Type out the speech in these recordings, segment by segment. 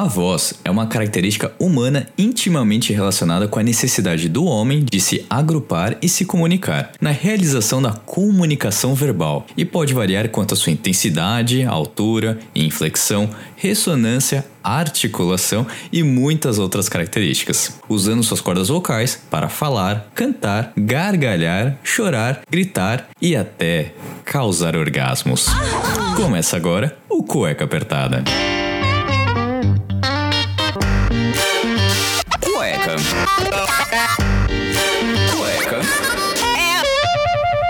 A voz é uma característica humana intimamente relacionada com a necessidade do homem de se agrupar e se comunicar, na realização da comunicação verbal, e pode variar quanto à sua intensidade, altura, inflexão, ressonância, articulação e muitas outras características, usando suas cordas vocais para falar, cantar, gargalhar, chorar, gritar e até causar orgasmos. Começa agora o Cueca Apertada. Cueca.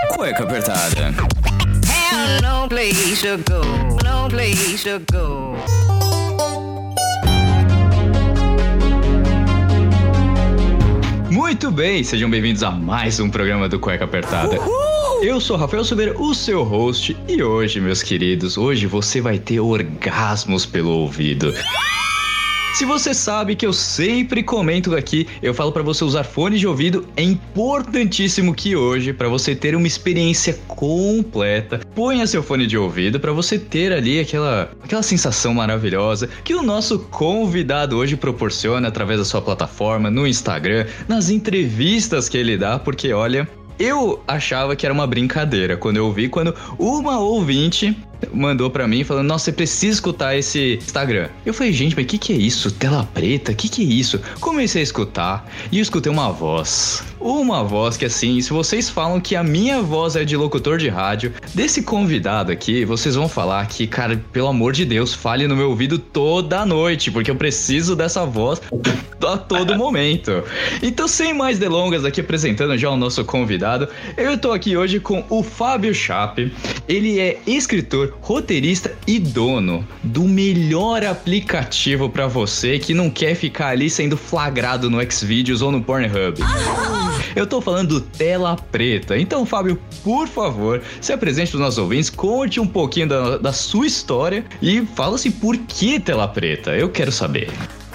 Cueca apertada. Hell, no place to go, no place to go. Muito bem, sejam bem-vindos a mais um programa do Cueca Apertada. Eu sou Rafael Silveira, o seu host, e hoje, meus queridos, hoje você vai ter orgasmos pelo ouvido. Se você sabe que eu sempre comento aqui, eu falo para você usar fones de ouvido, é importantíssimo que hoje, para você ter uma experiência completa, ponha seu fone de ouvido para você ter ali aquela, aquela sensação maravilhosa que o nosso convidado hoje proporciona através da sua plataforma, no Instagram, nas entrevistas que ele dá, porque olha, eu achava que era uma brincadeira quando eu vi quando uma ouvinte mandou para mim falando: Nossa, você precisa escutar esse Instagram. Eu falei: Gente, mas o que, que é isso? Tela preta? O que, que é isso? Comecei a escutar e eu escutei uma voz. Uma voz que, assim, se vocês falam que a minha voz é de locutor de rádio, desse convidado aqui, vocês vão falar que, cara, pelo amor de Deus, fale no meu ouvido toda noite, porque eu preciso dessa voz a todo momento. Então, sem mais delongas, aqui apresentando já o nosso convidado, eu tô aqui hoje com o Fábio Chape. Ele é escritor, roteirista e dono do melhor aplicativo para você que não quer ficar ali sendo flagrado no Xvideos ou no Pornhub. Eu tô falando do Tela Preta. Então, Fábio, por favor, se apresente para os nossos ouvintes, conte um pouquinho da, da sua história e fala assim por que Tela Preta. Eu quero saber.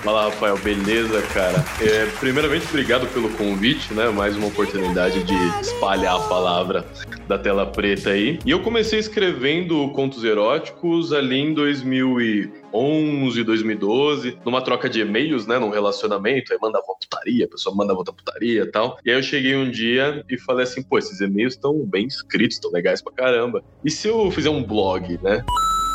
Fala, Rafael, beleza, cara? É, primeiramente, obrigado pelo convite, né? Mais uma oportunidade de espalhar a palavra da tela preta aí. E eu comecei escrevendo contos eróticos ali em 2011, 2012, numa troca de e-mails, né? Num relacionamento, aí mandava uma putaria, a pessoa mandava outra putaria e tal. E aí eu cheguei um dia e falei assim, pô, esses e-mails estão bem escritos, estão legais pra caramba. E se eu fizer um blog, né?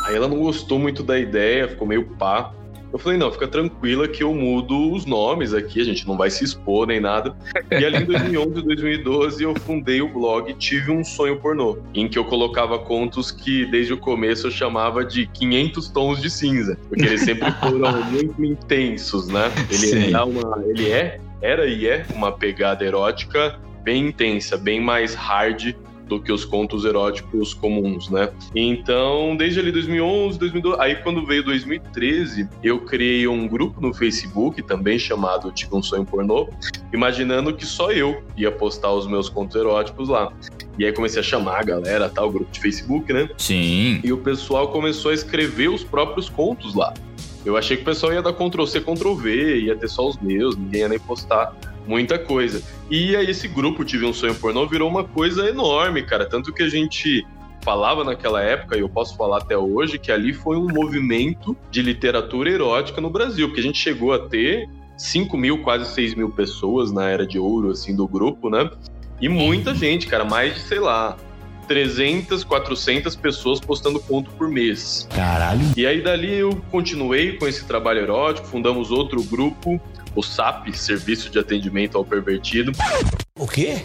Aí ela não gostou muito da ideia, ficou meio pá. Eu falei, não, fica tranquila que eu mudo os nomes aqui, a gente não vai se expor nem nada. E ali em 2011 e 2012 eu fundei o blog Tive um Sonho Pornô, em que eu colocava contos que desde o começo eu chamava de 500 tons de cinza, porque eles sempre foram muito intensos, né? Ele, é, uma, ele é, era e é uma pegada erótica bem intensa, bem mais hard do que os contos eróticos comuns, né? Então, desde ali 2011, 2012, aí quando veio 2013, eu criei um grupo no Facebook também chamado Tive um Sonho Pornô, imaginando que só eu ia postar os meus contos eróticos lá. E aí comecei a chamar a galera, tal, tá, grupo de Facebook, né? Sim. E o pessoal começou a escrever os próprios contos lá. Eu achei que o pessoal ia dar Ctrl C, Ctrl V, ia ter só os meus, ninguém ia nem postar muita coisa. E aí esse grupo Tive um Sonho Pornô virou uma coisa enorme, cara. Tanto que a gente falava naquela época, e eu posso falar até hoje, que ali foi um movimento de literatura erótica no Brasil, porque a gente chegou a ter 5 mil, quase 6 mil pessoas na era de ouro, assim, do grupo, né? E muita gente, cara, mais de, sei lá, 300, 400 pessoas postando conto por mês. Caralho. E aí dali eu continuei com esse trabalho erótico, fundamos outro grupo, o SAP, Serviço de Atendimento ao Pervertido. O quê?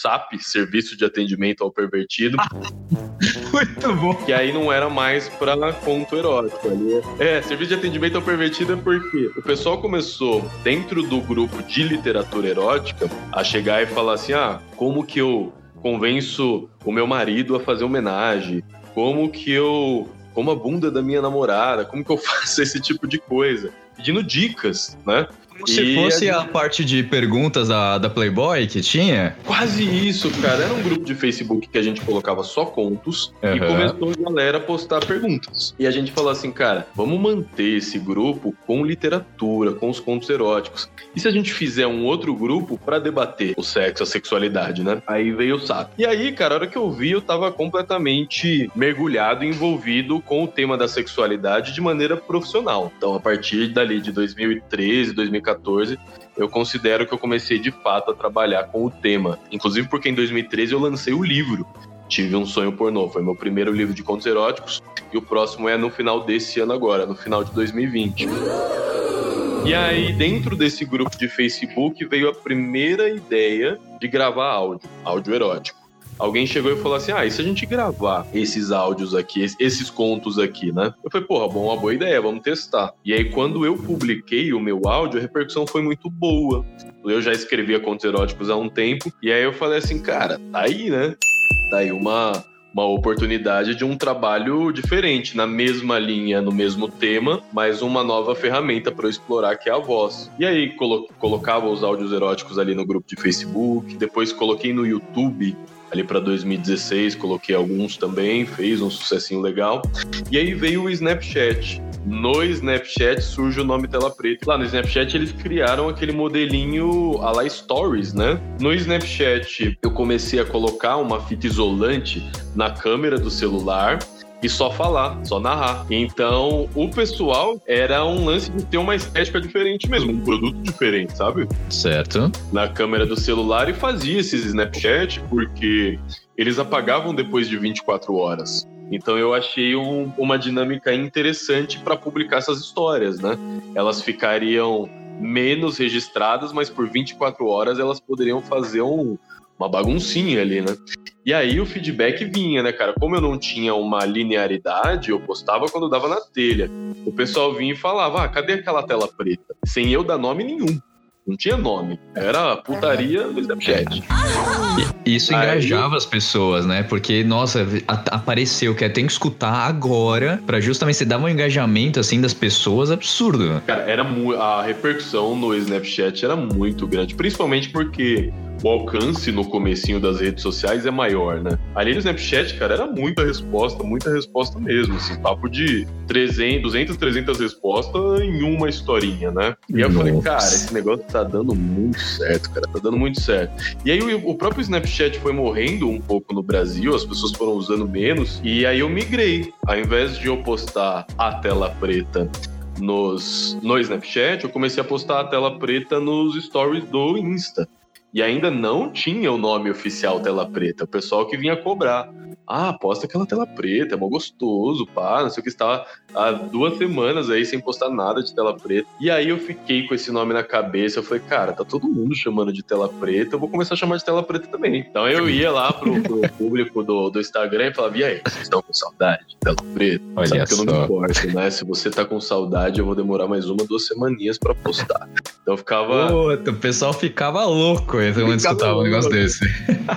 SAP, Serviço de Atendimento ao Pervertido. Muito bom. Que aí não era mais pra conto erótico. Ali é, Serviço de Atendimento ao Pervertido é porque o pessoal começou, dentro do grupo de literatura erótica, a chegar e falar assim: ah, como que eu convenço o meu marido a fazer homenagem? Como que eu como a bunda da minha namorada, como que eu faço esse tipo de coisa? Pedindo dicas, né? Como se fosse a, gente... a, parte de perguntas da, da Playboy que tinha? Quase isso, cara. Era um grupo de Facebook que a gente colocava só contos uhum. e começou a galera a postar perguntas. E a gente falou assim, cara, vamos manter esse grupo com literatura, com os contos eróticos. E se a gente fizer um outro grupo para debater o sexo, a sexualidade, né? Aí veio o saco. E aí, cara, a hora que eu vi, eu tava completamente mergulhado e envolvido com o tema da sexualidade de maneira profissional. Então, a partir dali de 2013, 2014, eu considero que eu comecei de fato a trabalhar com o tema. Inclusive porque em 2013 eu lancei o livro Tive um Sonho Pornô. Foi meu primeiro livro de contos eróticos e o próximo é no final desse ano agora, no final de 2020. E aí, dentro desse grupo de Facebook, veio a primeira ideia de gravar áudio, áudio erótico. Alguém chegou e falou assim: Ah, e se a gente gravar esses áudios aqui, esses contos aqui, né? Eu falei, porra, bom, uma boa ideia, vamos testar. E aí, quando eu publiquei o meu áudio, a repercussão foi muito boa. Eu já escrevia contos eróticos há um tempo, e aí eu falei assim, cara, tá aí, né? Tá aí uma, uma oportunidade de um trabalho diferente, na mesma linha, no mesmo tema, mas uma nova ferramenta para explorar que é a voz. E aí colo colocava os áudios eróticos ali no grupo de Facebook, depois coloquei no YouTube ali para 2016, coloquei alguns também, fez um sucessinho legal. E aí veio o Snapchat. No Snapchat surge o nome tela preta. Lá no Snapchat eles criaram aquele modelinho a la Stories, né? No Snapchat eu comecei a colocar uma fita isolante na câmera do celular e só falar, só narrar. Então, o pessoal era um lance de ter uma estética diferente mesmo, um produto diferente, sabe? Certo. Na câmera do celular e fazia esses Snapchat porque eles apagavam depois de 24 horas. Então eu achei um, uma dinâmica interessante para publicar essas histórias, né? Elas ficariam menos registradas, mas por 24 horas elas poderiam fazer um, uma baguncinha ali, né? E aí o feedback vinha, né, cara? Como eu não tinha uma linearidade, eu postava quando dava na telha. O pessoal vinha e falava: ah, cadê aquela tela preta? Sem eu dar nome nenhum. Não tinha nome. Era putaria no Snapchat. Isso engajava Aí... as pessoas, né? Porque, nossa, apareceu que é, tem que escutar agora para justamente se dar um engajamento assim das pessoas absurdo. Cara, era a repercussão no Snapchat era muito grande, principalmente porque o alcance no comecinho das redes sociais é maior, né? Ali no Snapchat, cara, era muita resposta, muita resposta mesmo, assim, papo de 300, 200, 300 respostas em uma historinha, né? E eu falei, cara, esse negócio tá dando muito certo, cara, tá dando muito certo. E aí o, o próprio Snapchat foi morrendo um pouco no Brasil, as pessoas foram usando menos, e aí eu migrei. Ao invés de eu postar a tela preta nos, no Snapchat, eu comecei a postar a tela preta nos stories do Insta e ainda não tinha o nome oficial Tela Preta. O pessoal que vinha cobrar. Ah, posta aquela tela preta, é mó gostoso, pá, não sei o que estava há duas semanas aí sem postar nada de tela preta. E aí eu fiquei com esse nome na cabeça, eu falei, cara, tá todo mundo chamando de tela preta, eu vou começar a chamar de tela preta também. Então eu ia lá pro, pro público do, do Instagram e falava, e aí, vocês estão com saudade de tela preta? Olha Sabe que eu não me importo, né? Se você tá com saudade, eu vou demorar mais uma, duas semaninhas pra postar. Então ficava. Puta, o pessoal ficava louco quando escutava um negócio desse.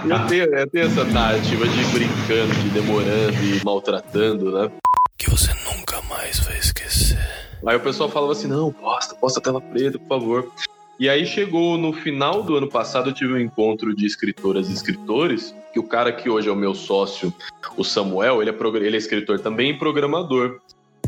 Eu tenho, eu tenho essa narrativa de brincando, de demorando e maltratando, né? Que você nunca mais vai esquecer. Aí o pessoal falava assim: não, posta, posta a tela preta, por favor. E aí chegou no final do ano passado, eu tive um encontro de escritoras e escritores, que o cara que hoje é o meu sócio, o Samuel, ele é, ele é escritor também e programador.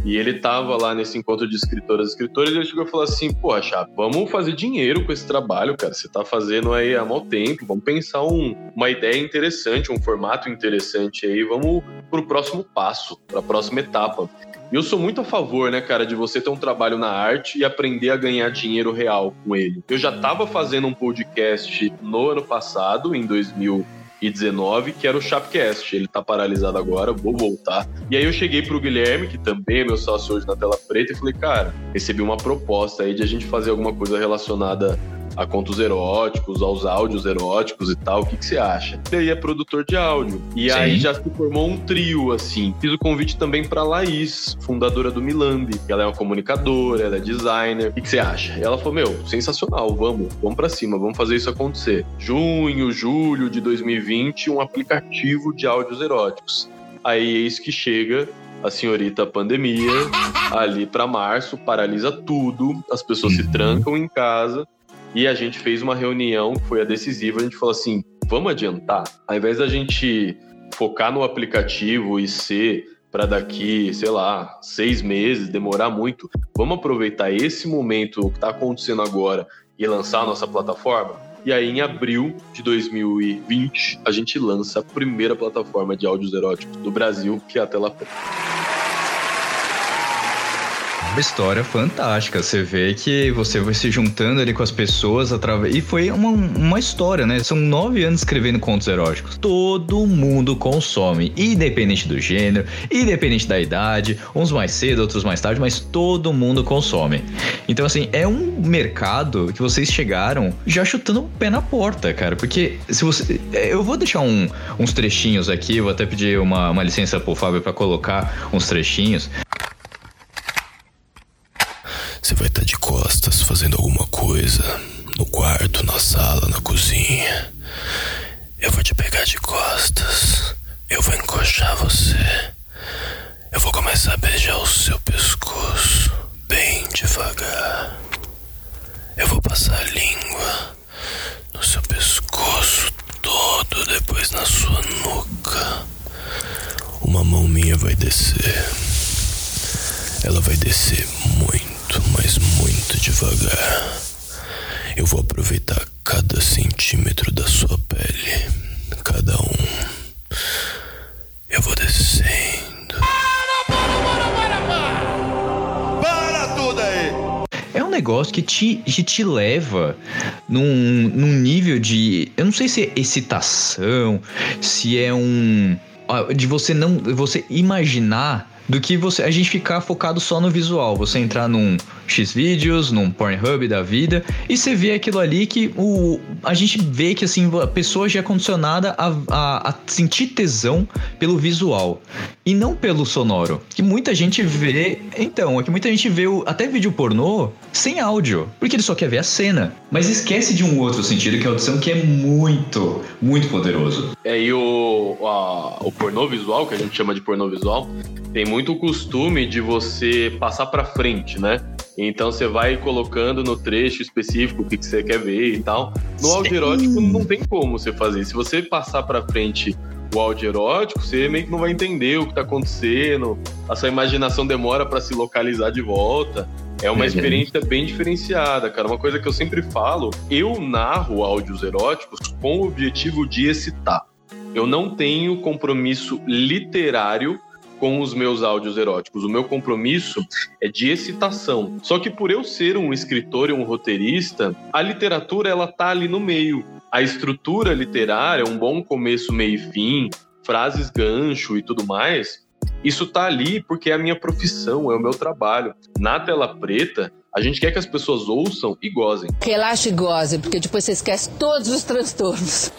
E ele tava lá nesse encontro de escritoras e escritores e ele chegou e falou assim: Poxa, vamos fazer dinheiro com esse trabalho, cara. Você tá fazendo aí há mau tempo, vamos pensar um, uma ideia interessante, um formato interessante aí, vamos pro próximo passo, pra próxima etapa. E eu sou muito a favor, né, cara, de você ter um trabalho na arte e aprender a ganhar dinheiro real com ele. Eu já tava fazendo um podcast no ano passado, em 2000 2019, que era o Chapcast. Ele tá paralisado agora, vou voltar. E aí eu cheguei pro Guilherme, que também é meu sócio hoje na tela preta, e falei, cara, recebi uma proposta aí de a gente fazer alguma coisa relacionada a contos eróticos, aos áudios eróticos e tal. O que, que você acha? Ele é produtor de áudio. E Sim. aí já se formou um trio, assim. Fiz o convite também pra Laís, fundadora do Milambi. Ela é uma comunicadora, ela é designer. O que, que você acha? E ela falou: Meu, sensacional, vamos, vamos pra cima, vamos fazer isso acontecer. Junho, julho de 2020, um aplicativo de áudios eróticos. Aí eis que chega a senhorita pandemia, ali para março, paralisa tudo, as pessoas se Uhum. trancam em casa e a gente fez uma reunião que foi a decisiva. A gente falou assim: vamos adiantar, ao invés da gente focar no aplicativo e ser para daqui, sei lá, seis meses, demorar muito, vamos aproveitar esse momento, o que está acontecendo agora, e lançar a nossa plataforma? E aí, em abril de 2020, a gente lança a primeira plataforma de áudios eróticos do Brasil, que é a Tela Preta. Uma história fantástica. Você vê que você vai se juntando ali com as pessoas através. E foi uma, uma história, né? São nove anos escrevendo contos eróticos. Todo mundo consome, independente do gênero, independente da idade, uns mais cedo, outros mais tarde, mas todo mundo consome. Então, assim, é um mercado que vocês chegaram já chutando o pé na porta, cara. Porque se você. Eu vou deixar um- uns trechinhos aqui, vou até pedir uma, uma licença pro Fábio pra colocar uns trechinhos. Você vai estar de costas fazendo alguma coisa no quarto, na sala, na cozinha. Eu vou te pegar de costas. Eu vou encoxar você. Eu vou começar a beijar o seu pescoço bem devagar. Eu vou passar a língua no seu pescoço todo, depois na sua nuca. Uma mão minha vai descer. Ela vai descer muito, devagar. Eu vou aproveitar cada centímetro da sua pele, cada um. Eu vou descendo. É um negócio que te, que te leva num, num nível de. Eu não sei se é excitação, se é um. De você não. Você imaginar do que você. A gente ficar focado só no visual. Você entrar num Xvideos, num Pornhub da vida, e você vê aquilo ali que o. A gente vê que assim, a pessoa já é condicionada a, a, a sentir tesão pelo visual. E não pelo sonoro. Que muita gente vê. Então, é que muita gente vê o- até vídeo pornô sem áudio. Porque ele só quer ver a cena. Mas esquece de um outro sentido, que é a audição, que é muito, muito poderoso. É, e o, a- o pornô visual, que a gente chama de pornô visual, tem muito o costume de você passar pra frente, né? Então você vai colocando no trecho específico o que, que você quer ver e tal. No Sim. áudio erótico não tem como você fazer. Se você passar pra frente o áudio erótico, você meio que não vai entender o que tá acontecendo. A sua imaginação demora pra se localizar de volta. É uma Uhum. experiência bem diferenciada, cara. Uma coisa que eu sempre falo, eu narro áudios eróticos com o objetivo de excitar. Eu não tenho compromisso literário com os meus áudios eróticos. O meu compromisso é de excitação. Só que por eu ser um escritor e um roteirista, a literatura ela tá ali no meio. A estrutura literária, um bom começo, meio e fim, frases gancho e tudo mais, isso tá ali porque é a minha profissão, é o meu trabalho. Na tela preta, a gente quer que as pessoas ouçam e gozem. Relaxe e goze, porque depois você esquece todos os transtornos.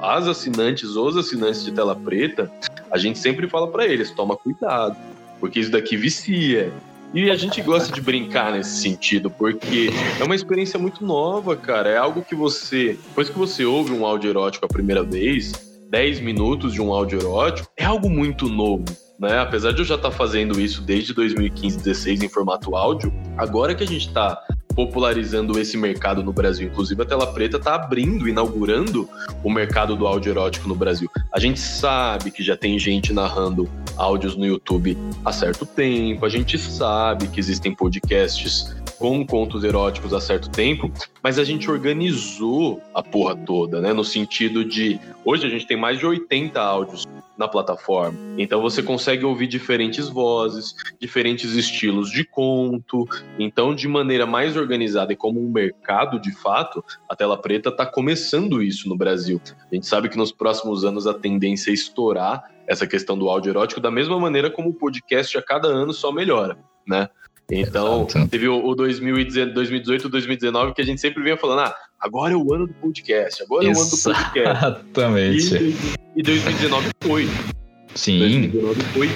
As assinantes, os assinantes de tela preta, a gente sempre fala pra eles, toma cuidado, porque isso daqui vicia. E a gente gosta de brincar nesse sentido, porque é uma experiência muito nova, cara. É algo que você, depois que você ouve um áudio erótico a primeira vez, 10 minutos de um áudio erótico, é algo muito novo. Né? Apesar de eu já estar fazendo isso desde 2015, 16 em formato áudio, agora que a gente está popularizando esse mercado no Brasil, inclusive a Tela Preta está abrindo, inaugurando o mercado do áudio erótico no Brasil. A gente sabe que já tem gente narrando áudios no YouTube há certo tempo, a gente sabe que existem podcasts com contos eróticos há certo tempo, mas a gente organizou a porra toda, né? No sentido de hoje a gente tem mais de 80 áudios na plataforma. Então você consegue ouvir diferentes vozes, diferentes estilos de conto. Então, de maneira mais organizada e como um mercado de fato, a Tela Preta está começando isso no Brasil. A gente sabe que nos próximos anos a tendência é estourar essa questão do áudio erótico, da mesma maneira como o podcast a cada ano só melhora, né? Então, Exato. teve o, o 2018, 2018, 2019 que a gente sempre vinha falando, ah, agora é o ano do podcast, agora é o ano do podcast. Exatamente. E, e 2019 foi. Sim. 2019 foi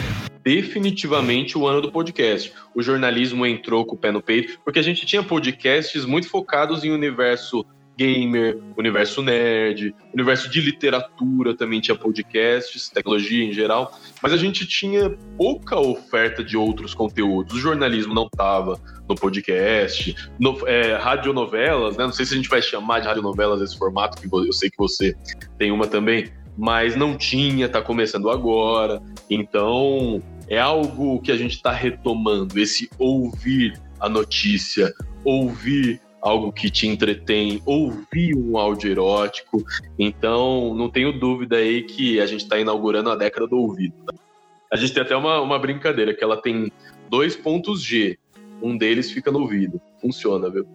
definitivamente o ano do podcast. O jornalismo entrou com o pé no peito, porque a gente tinha podcasts muito focados em universo gamer, universo nerd, universo de literatura também tinha podcasts, tecnologia em geral, mas a gente tinha pouca oferta de outros conteúdos. O jornalismo não estava no podcast, no, é, radionovelas, né? Não sei se a gente vai chamar de radionovelas esse formato, que eu sei que você tem uma também, mas não tinha, tá começando agora. Então, é algo que a gente está retomando, esse ouvir a notícia, ouvir algo que te entretém, ouvir um áudio erótico. Então, não tenho dúvida aí que a gente está inaugurando a década do ouvido. A gente tem até uma, uma brincadeira, que ela tem dois pontos G. Um deles fica no ouvido. Funciona, viu?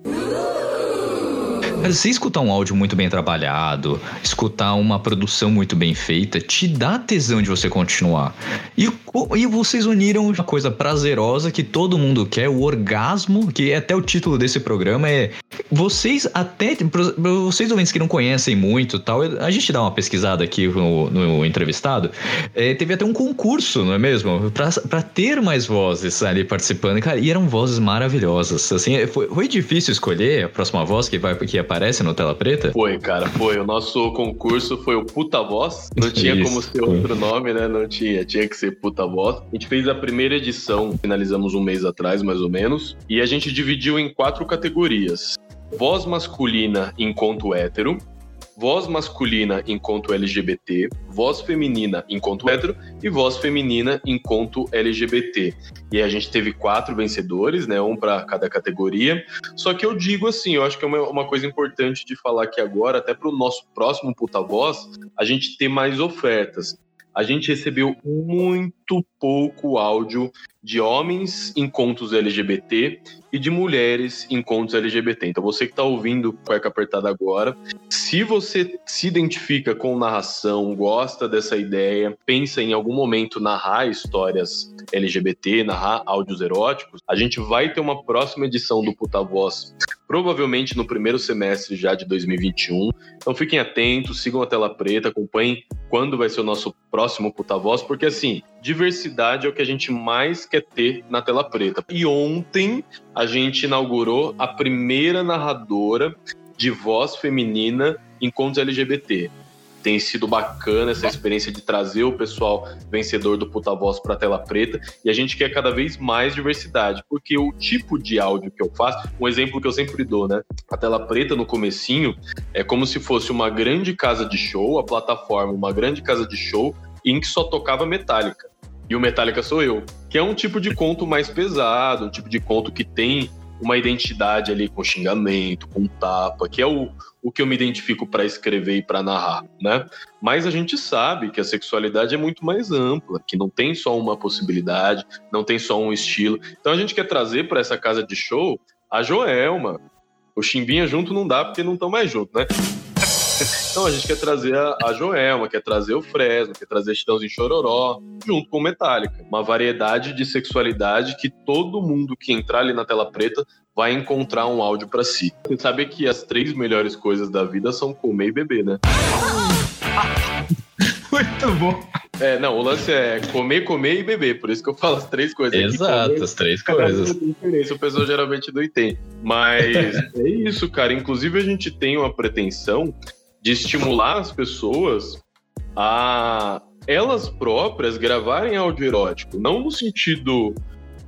Mas se escutar um áudio muito bem trabalhado, escutar uma produção muito bem feita, te dá tesão de você continuar. E, e vocês uniram uma coisa prazerosa que todo mundo quer, o orgasmo, que é até o título desse programa é. Vocês até. Vocês ouvintes que não conhecem muito tal, a gente dá uma pesquisada aqui no, no entrevistado. É, teve até um concurso, não é mesmo? Pra, pra ter mais vozes ali participando. Cara, e eram vozes maravilhosas. Assim, foi, foi difícil escolher a próxima voz que vai que aparece aparece no Tela Preta? Foi, cara, foi. O nosso concurso foi o Puta Voz. Não tinha Isso. como ser outro nome, né? Não tinha. Tinha que ser Puta Voz. A gente fez a primeira edição, finalizamos um mês atrás, mais ou menos. E a gente dividiu em quatro categorias. Voz masculina enquanto hétero, voz masculina enquanto LGBT, voz feminina enquanto hétero e voz feminina enquanto LGBT. E a gente teve quatro vencedores, né, um para cada categoria. Só que eu digo assim, eu acho que é uma, uma coisa importante de falar aqui agora, até para o nosso próximo Puta Voz, a gente ter mais ofertas a gente recebeu muito pouco áudio de homens em contos LGBT e de mulheres em contos LGBT. Então você que está ouvindo Cueca Apertada agora, se você se identifica com narração, gosta dessa ideia, pensa em algum momento narrar histórias LGBT, narrar áudios eróticos, a gente vai ter uma próxima edição do Puta Voz provavelmente no primeiro semestre já de 2021. Então fiquem atentos, sigam a tela preta, acompanhem quando vai ser o nosso próximo Puta Voz, porque assim, diversidade é o que a gente mais quer ter na tela preta. E ontem a gente inaugurou a primeira narradora de voz feminina em contos LGBT tem sido bacana essa experiência de trazer o pessoal vencedor do Puta Voz para a tela preta e a gente quer cada vez mais diversidade, porque o tipo de áudio que eu faço, um exemplo que eu sempre dou, né? A tela preta no comecinho é como se fosse uma grande casa de show, a plataforma uma grande casa de show em que só tocava Metallica. E o Metallica sou eu, que é um tipo de conto mais pesado, um tipo de conto que tem uma identidade ali com xingamento, com tapa, que é o, o que eu me identifico para escrever e para narrar, né? Mas a gente sabe que a sexualidade é muito mais ampla, que não tem só uma possibilidade, não tem só um estilo. Então a gente quer trazer para essa casa de show a Joelma. O Chimbinha junto não dá porque não estão mais juntos, né? Então a gente quer trazer a, a Joelma, quer trazer o Fresno, quer trazer Chitãozinho Chororó, junto com Metallica. Uma variedade de sexualidade que todo mundo que entrar ali na tela preta vai encontrar um áudio para si. Você sabe que as três melhores coisas da vida são comer e beber, né? Muito bom. É, não, o lance é comer, comer e beber, por isso que eu falo as três coisas. Exato, comer, as três coisas. Diferença, o pessoal geralmente não entende. Mas é isso, cara. Inclusive, a gente tem uma pretensão de estimular as pessoas a elas próprias gravarem áudio erótico, não no sentido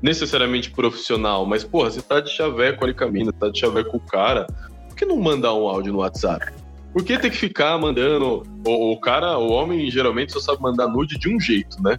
necessariamente profissional, mas porra, você tá de chaveco ali caminho, tá de chaveco com o cara, por que não mandar um áudio no WhatsApp? Por que tem que ficar mandando? O, o cara, o homem geralmente só sabe mandar nude de um jeito, né?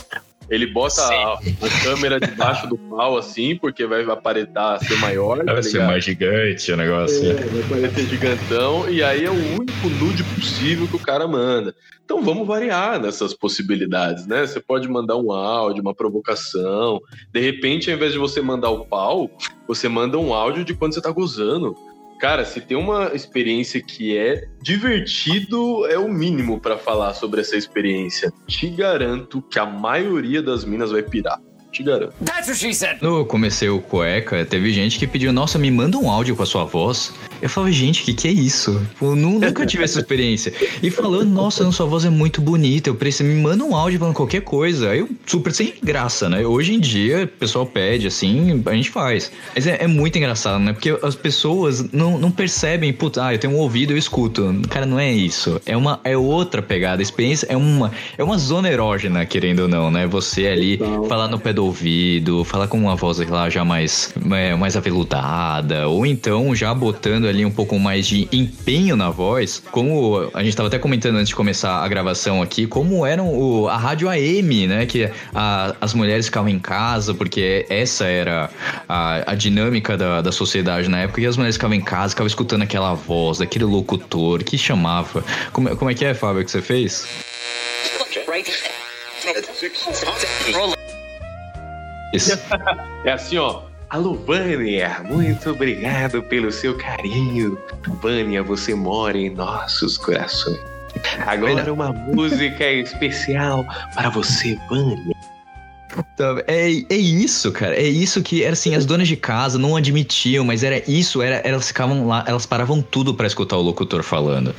Ele bota a, a, câmera debaixo do pau, assim, porque vai aparentar ser maior. Vai tá ser mais gigante o negócio. É, vai parecer gigantão, e aí é o único nude possível que o cara manda. Então vamos variar nessas possibilidades, né? Você pode mandar um áudio, uma provocação. De repente, ao invés de você mandar o pau, você manda um áudio de quando você tá gozando. Cara, se tem uma experiência que é divertido, é o mínimo para falar sobre essa experiência. Te garanto que a maioria das minas vai pirar. Te garanto. No comecei o cueca, teve gente que pediu, nossa, me manda um áudio com a sua voz. Eu falava, gente, o que, que é isso? Eu nu- nunca tive essa experiência. E falando, nossa, sua voz é muito bonita, eu preciso, me manda um áudio falando qualquer coisa. Aí eu super sem graça, né? Hoje em dia, o pessoal pede, assim, a gente faz. Mas é, é muito engraçado, né? Porque as pessoas não, não percebem, puta, ah, eu tenho um ouvido, eu escuto. Cara, não é isso. É uma é outra pegada. A experiência é uma, é uma zona erógena, querendo ou não, né? Você ali falar no pé do ouvido, falar com uma voz lá já mais, é, mais aveludada, ou então já botando ali um pouco mais de empenho na voz, como a gente estava até comentando antes de começar a gravação aqui, como eram o, a rádio AM, né? Que a- as mulheres ficavam em casa, porque essa era a, a dinâmica da, da sociedade na época, e as mulheres ficavam em casa, ficavam escutando aquela voz, daquele locutor que chamava. Como, como é que é, Fábio, que você fez? Isso. É assim, ó. Alô, Vânia, muito obrigado pelo seu carinho. Vânia, você mora em nossos corações. Agora uma música especial para você, Vânia. Tá, É, é isso, cara. É isso que era assim, as donas de casa não admitiam, mas era isso, era, elas ficavam lá, elas paravam tudo pra escutar o locutor falando.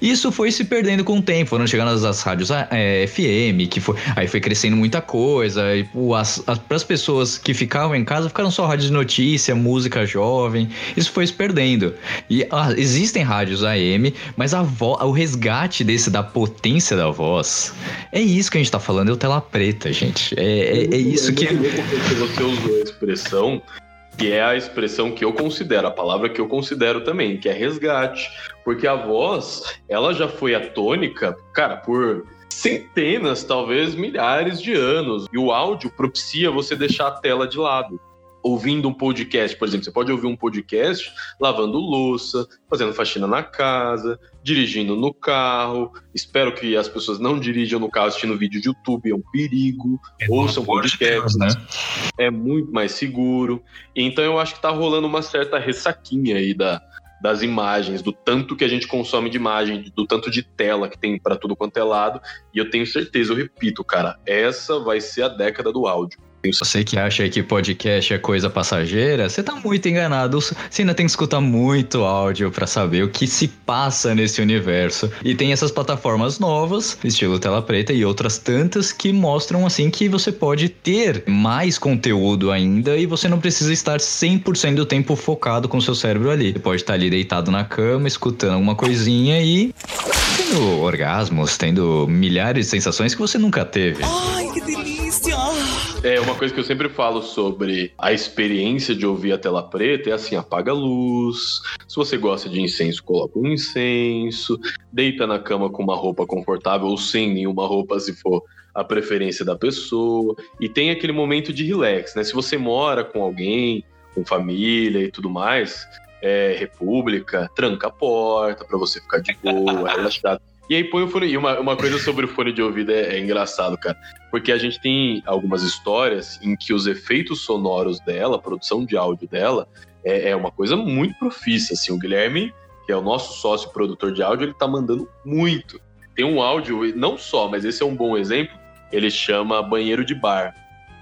Isso foi se perdendo com o tempo, foram chegando as, as rádios é, FM, que foi, aí foi crescendo muita coisa, e as, as, pessoas que ficavam em casa, ficaram só rádios de notícia, música jovem, isso foi se perdendo. E ah, existem rádios AM, mas a vo, o resgate desse da potência da voz, é isso que a gente tá falando, é o tela preta, gente. É, é, é isso que. Você usou a expressão que é a expressão que eu considero, a palavra que eu considero também, que é resgate. Porque a voz, ela já foi atônica, cara, por centenas, talvez milhares de anos. E o áudio propicia você deixar a tela de lado. Ouvindo um podcast, por exemplo, você pode ouvir um podcast lavando louça, fazendo faxina na casa, dirigindo no carro. Espero que as pessoas não dirijam no carro assistindo vídeo de YouTube, é um perigo. Ouçam podcasts, né? é muito mais seguro. Então eu acho que tá rolando uma certa ressaquinha aí da, das imagens, do tanto que a gente consome de imagem, do tanto de tela que tem para tudo quanto é lado. E eu tenho certeza, eu repito, cara, essa vai ser a década do áudio. Você que acha que podcast é coisa passageira, você tá muito enganado. Você ainda tem que escutar muito áudio para saber o que se passa nesse universo. E tem essas plataformas novas, estilo tela preta e outras tantas que mostram assim que você pode ter mais conteúdo ainda e você não precisa estar 100% do tempo focado com o seu cérebro ali. Você pode estar ali deitado na cama, escutando alguma coisinha e tendo orgasmos, tendo milhares de sensações que você nunca teve. É, uma coisa que eu sempre falo sobre a experiência de ouvir a tela preta é assim, apaga a luz. Se você gosta de incenso, coloca um incenso. Deita na cama com uma roupa confortável ou sem nenhuma roupa, se for a preferência da pessoa. E tem aquele momento de relax, né? Se você mora com alguém, com família e tudo mais, é, república, tranca a porta para você ficar de boa, relaxado. E aí põe o fone. E uma, uma coisa sobre o fone de ouvido é, é, engraçado, cara. Porque a gente tem algumas histórias em que os efeitos sonoros dela, a produção de áudio dela, é, é uma coisa muito profícia. Assim, o Guilherme, que é o nosso sócio produtor de áudio, ele tá mandando muito. Tem um áudio, não só, mas esse é um bom exemplo. Ele chama Banheiro de Bar.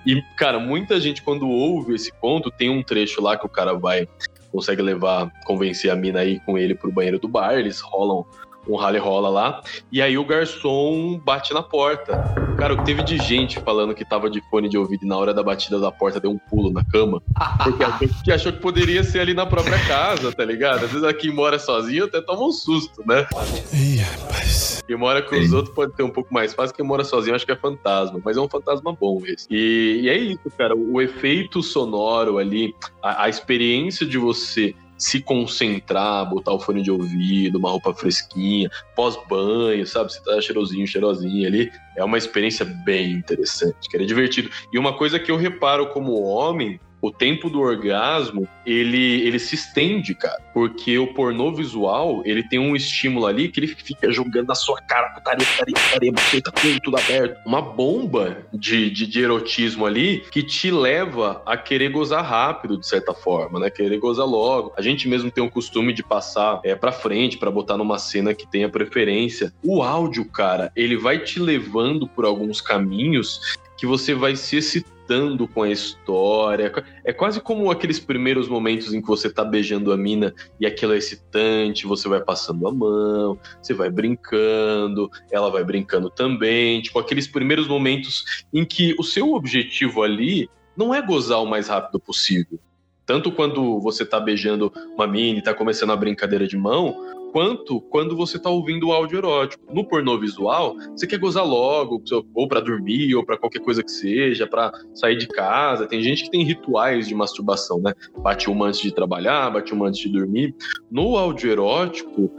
E, cara, muita gente, quando ouve esse conto, tem um trecho lá que o cara vai, consegue levar, convencer a mina aí com ele pro banheiro do bar, eles rolam um rally rola lá, e aí o garçom bate na porta. Cara, o que teve de gente falando que tava de fone de ouvido e na hora da batida da porta deu um pulo na cama, porque achou que, achou que poderia ser ali na própria casa, tá ligado? Às vezes aqui mora sozinho até toma um susto, né? Ih, rapaz. Quem mora com os outros pode ter um pouco mais fácil, quem mora sozinho acho que é fantasma, mas é um fantasma bom esse. E, e é isso, cara, o efeito sonoro ali, a, a experiência de você se concentrar, botar o fone de ouvido, uma roupa fresquinha, pós-banho, sabe? Você tá cheirosinho, cheirosinho ali. É uma experiência bem interessante, que é divertido. E uma coisa que eu reparo como homem, o tempo do orgasmo, ele, ele se estende, cara. Porque o pornô visual, ele tem um estímulo ali que ele fica jogando na sua cara, putaria, putaria, putaria, buceta, tudo, tudo aberto. Uma bomba de, de, de, erotismo ali que te leva a querer gozar rápido, de certa forma, né? Querer gozar logo. A gente mesmo tem o costume de passar é, pra frente, para botar numa cena que tenha preferência. O áudio, cara, ele vai te levando por alguns caminhos que você vai se excitando conectando com a história. É quase como aqueles primeiros momentos em que você tá beijando a mina e aquilo é excitante, você vai passando a mão, você vai brincando, ela vai brincando também. Tipo, aqueles primeiros momentos em que o seu objetivo ali não é gozar o mais rápido possível. Tanto quando você tá beijando uma mina e tá começando a brincadeira de mão, quanto quando você tá ouvindo o áudio erótico. No pornô visual, você quer gozar logo, ou para dormir, ou para qualquer coisa que seja, para sair de casa. Tem gente que tem rituais de masturbação, né? Bate uma antes de trabalhar, bate uma antes de dormir. No áudio erótico,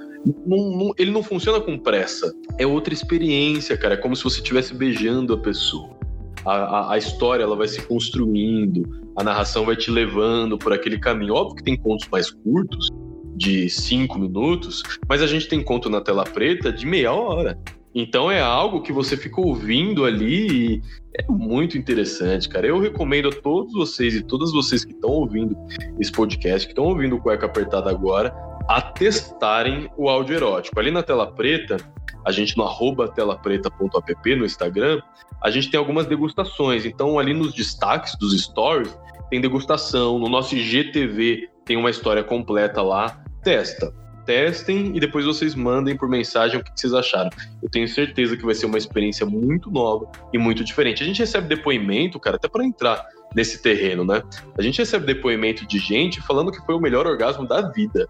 não, não, ele não funciona com pressa. É outra experiência, cara. É como se você estivesse beijando a pessoa. A, a, a, história ela vai se construindo, a narração vai te levando por aquele caminho. Óbvio que tem contos mais curtos, de cinco minutos, mas a gente tem conto na tela preta de meia hora. Então é algo que você fica ouvindo ali e é muito interessante, cara. Eu recomendo a todos vocês e todas vocês que estão ouvindo esse podcast, que estão ouvindo o Cueca Apertada agora, a testarem o áudio erótico. Ali na tela preta, a gente no arroba telapreta.app no Instagram, a gente tem algumas degustações. Então ali nos destaques dos stories tem degustação. No nosso IGTV tem uma história completa lá. Testa. Testem e depois vocês mandem por mensagem o que vocês acharam. Eu tenho certeza que vai ser uma experiência muito nova e muito diferente. A gente recebe depoimento, cara, até para entrar nesse terreno, né? A gente recebe depoimento de gente falando que foi o melhor orgasmo da vida.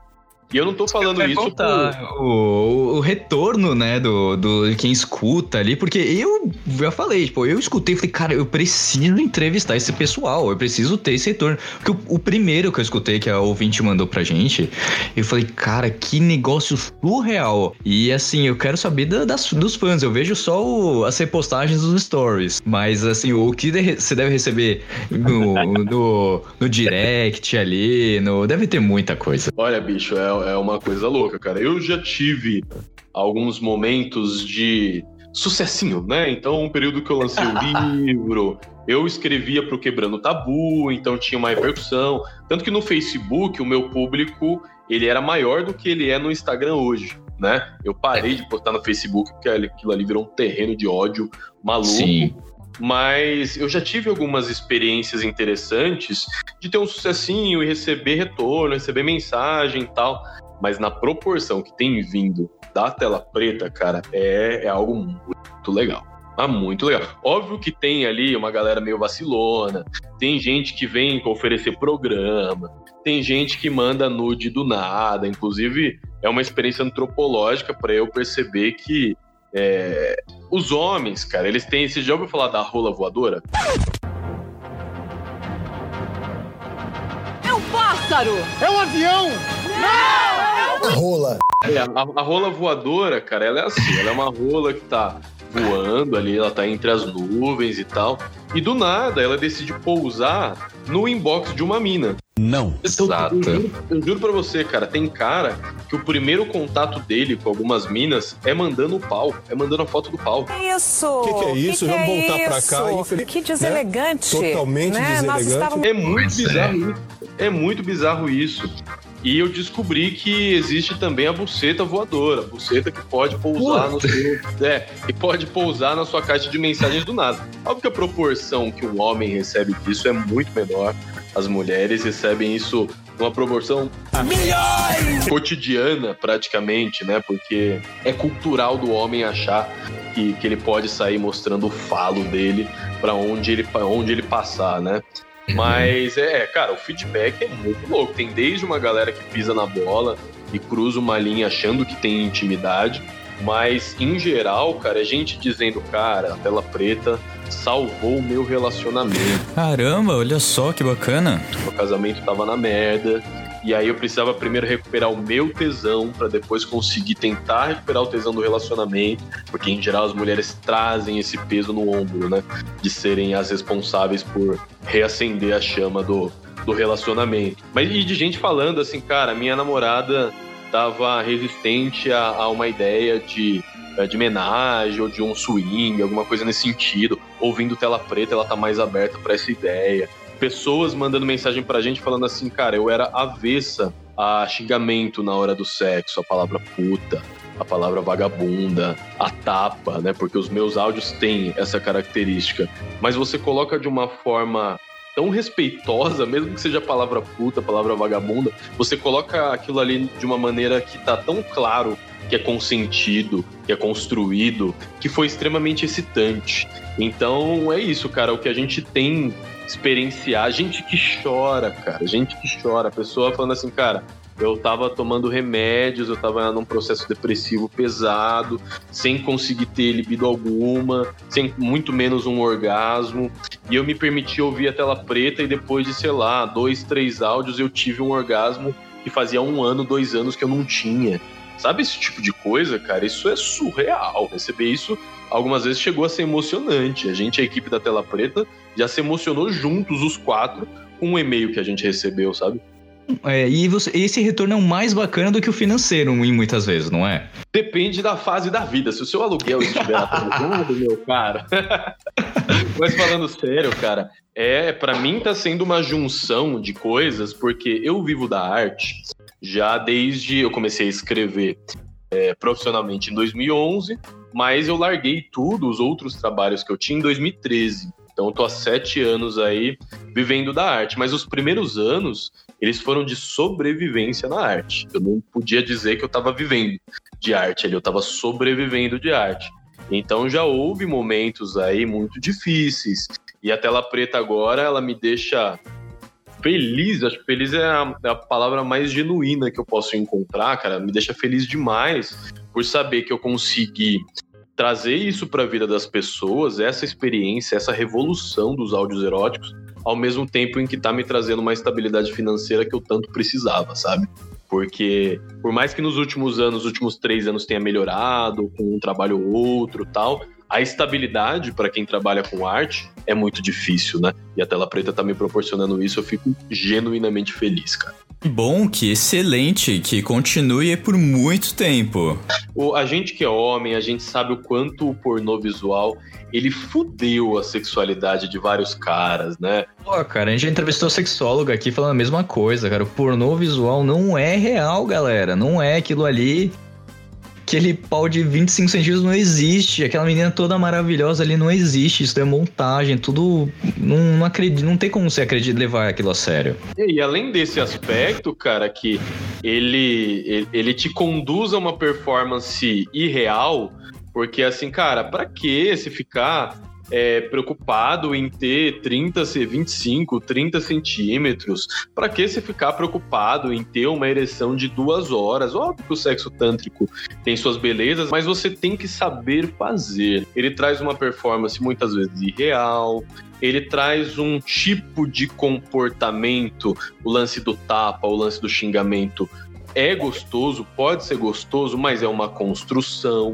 E eu não tô falando isso voltar por... o, o retorno, né, do, do quem escuta ali, porque eu já falei, tipo, eu escutei e falei, cara, eu preciso entrevistar esse pessoal, eu preciso ter esse retorno. Porque o, o, primeiro que eu escutei, que a ouvinte mandou pra gente, eu falei, cara, que negócio surreal. E assim, eu quero saber da, das, dos fãs, eu vejo só o, as repostagens dos stories, mas assim, o que você deve receber no, no, no direct ali, no, deve ter muita coisa. Olha, bicho, é é uma coisa louca, cara. Eu já tive alguns momentos de sucessinho, né? Então, um período que eu lancei o livro, eu escrevia para o Quebrando Tabu, então tinha uma repercussão. Tanto que no Facebook, o meu público, ele era maior do que ele é no Instagram hoje, né? Eu parei de postar no Facebook porque aquilo ali virou um terreno de ódio maluco. Sim. Mas eu já tive algumas experiências interessantes de ter um sucessinho e receber retorno, receber mensagem e tal. Mas na proporção que tem vindo da tela preta, cara, é, é algo muito legal. Ah, muito legal. Óbvio que tem ali uma galera meio vacilona, tem gente que vem oferecer programa, tem gente que manda nude do nada. Inclusive, é uma experiência antropológica para eu perceber que é, os homens, cara, eles têm. Você já ouviu falar da rola voadora? É um pássaro! É um avião! Não! É uma rola. É, a, a, rola voadora, cara, ela é assim, ela é uma rola que tá voando ali, ela tá entre as nuvens e tal. E do nada ela decide pousar no inbox de uma mina. Não. Exato. Eu, juro, eu juro pra você, cara, tem cara que o primeiro contato dele com algumas minas é mandando o pau, é mandando a foto do pau. Isso! O que, que, é isso? Que Vamos que é voltar é pra cá. Infeliz... Que deselegante. Né? Totalmente né? deselegante. Estávamos... É muito bizarro é. isso. É muito bizarro isso. E eu descobri que existe também a buceta voadora, a buceta que pode pousar Puta. no seu, é, que pode pousar na sua caixa de mensagens do nada. Óbvio que a proporção que um homem recebe disso é muito menor. As mulheres recebem isso numa proporção Milhões! cotidiana, praticamente, né? Porque é cultural do homem achar que, que ele pode sair mostrando o falo dele para onde ele, onde ele passar, né? Uhum. Mas é, cara, o feedback é muito louco. Tem desde uma galera que pisa na bola e cruza uma linha achando que tem intimidade, mas em geral, cara, a é gente dizendo, cara, a tela preta salvou o meu relacionamento. Caramba, olha só que bacana. O casamento tava na merda. E aí eu precisava primeiro recuperar o meu tesão para depois conseguir tentar recuperar o tesão do relacionamento, porque em geral as mulheres trazem esse peso no ombro, né? De serem as responsáveis por reacender a chama do, do relacionamento. Mas e de gente falando assim, cara, minha namorada tava resistente a, a uma ideia de eh, de homenagem ou de um swing, alguma coisa nesse sentido. Ouvindo tela preta, ela tá mais aberta para essa ideia pessoas mandando mensagem pra gente falando assim, cara, eu era avessa a xingamento na hora do sexo, a palavra puta, a palavra vagabunda, a tapa, né? Porque os meus áudios têm essa característica. Mas você coloca de uma forma tão respeitosa, mesmo que seja palavra puta, palavra vagabunda, você coloca aquilo ali de uma maneira que tá tão claro que é consentido, que é construído, que foi extremamente excitante. Então é isso, cara, o que a gente tem experienciar, gente que chora, cara, gente que chora, a pessoa falando assim, cara, eu tava tomando remédios, eu tava num processo depressivo pesado, sem conseguir ter libido alguma, sem muito menos um orgasmo. E eu me permiti ouvir a tela preta e depois de, sei lá, dois, três áudios, eu tive um orgasmo que fazia um ano, dois anos que eu não tinha. Sabe esse tipo de coisa, cara? Isso é surreal. Receber isso algumas vezes chegou a ser emocionante. A gente, a equipe da Tela Preta, já se emocionou juntos, os quatro, com um e-mail que a gente recebeu, sabe? É, e você, esse retorno é o mais bacana do que o financeiro, em muitas vezes, não é? Depende da fase da vida. Se o seu aluguel estiver atrasado, meu cara. Mas falando sério, cara, é para mim tá sendo uma junção de coisas, porque eu vivo da arte já desde eu comecei a escrever é, profissionalmente em 2011, mas eu larguei tudo, os outros trabalhos que eu tinha em 2013. Então eu tô há sete anos aí vivendo da arte. Mas os primeiros anos, eles foram de sobrevivência na arte. Eu não podia dizer que eu estava vivendo de arte eu estava sobrevivendo de arte. Então já houve momentos aí muito difíceis. E a tela preta agora, ela me deixa feliz. Acho que feliz é a, é a palavra mais genuína que eu posso encontrar, cara. Me deixa feliz demais por saber que eu consegui trazer isso para a vida das pessoas, essa experiência, essa revolução dos áudios eróticos, ao mesmo tempo em que está me trazendo uma estabilidade financeira que eu tanto precisava, sabe? Porque, por mais que nos últimos anos, últimos três anos tenha melhorado, com um trabalho ou outro tal, a estabilidade para quem trabalha com arte é muito difícil, né? E a tela preta tá me proporcionando isso, eu fico genuinamente feliz, cara. Bom, que excelente, que continue por muito tempo. O, a gente que é homem, a gente sabe o quanto o pornô visual ele fudeu a sexualidade de vários caras, né? Pô, cara, a gente já entrevistou sexóloga aqui falando a mesma coisa, cara. O pornô visual não é real, galera. Não é aquilo ali aquele pau de 25 centímetros não existe. Aquela menina toda maravilhosa ali não existe. Isso é montagem, tudo. Não, não, acredito, não tem como você acreditar levar aquilo a sério. E, além desse aspecto, cara, que ele, ele, te conduz a uma performance irreal, porque assim, cara, pra que se ficar é, preocupado em ter 30, 25, 30 centímetros? Para que você ficar preocupado em ter uma ereção de duas horas? Óbvio que o sexo tântrico tem suas belezas, mas você tem que saber fazer. Ele traz uma performance muitas vezes irreal, ele traz um tipo de comportamento, o lance do tapa, o lance do xingamento. É gostoso, pode ser gostoso, mas é uma construção.